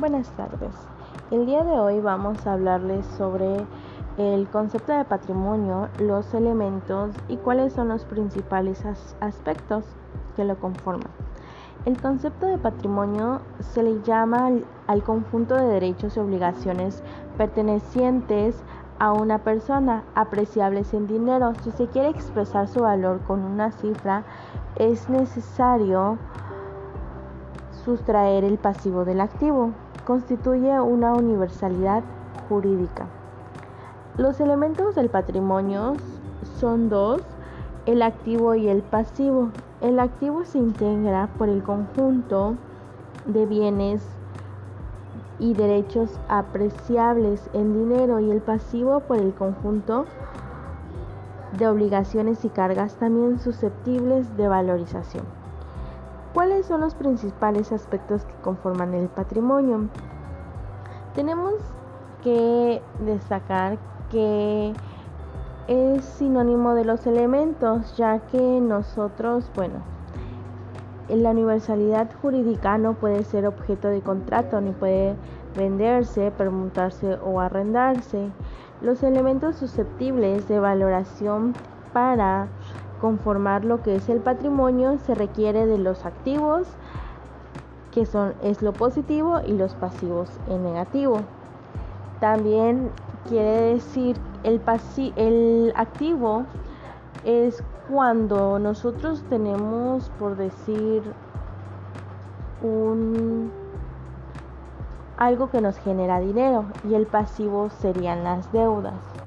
Buenas tardes. El día de hoy vamos a hablarles sobre el concepto de patrimonio, los elementos y cuáles son los principales aspectos que lo conforman. El concepto de patrimonio se le llama al conjunto de derechos y obligaciones pertenecientes a una persona, apreciables en dinero. Si se quiere expresar su valor con una cifra, es necesario sustraer el pasivo del activo. Constituye una universalidad jurídica. Los elementos del patrimonio son dos, el activo y el pasivo. El activo se integra por el conjunto de bienes y derechos apreciables en dinero y el pasivo por el conjunto de obligaciones y cargas también susceptibles de valorización. ¿Cuáles son los principales aspectos que conforman el patrimonio? Tenemos que destacar que es sinónimo de los elementos, ya que nosotros, bueno, en la universalidad jurídica no puede ser objeto de contrato, ni puede venderse, permutarse o arrendarse. Los elementos susceptibles de valoración para conformar lo que es el patrimonio se requiere de los activos, que son es lo positivo, y los pasivos en negativo. También quiere decir el, el activo es cuando nosotros tenemos, por decir, un algo que nos genera dinero y el pasivo serían las deudas.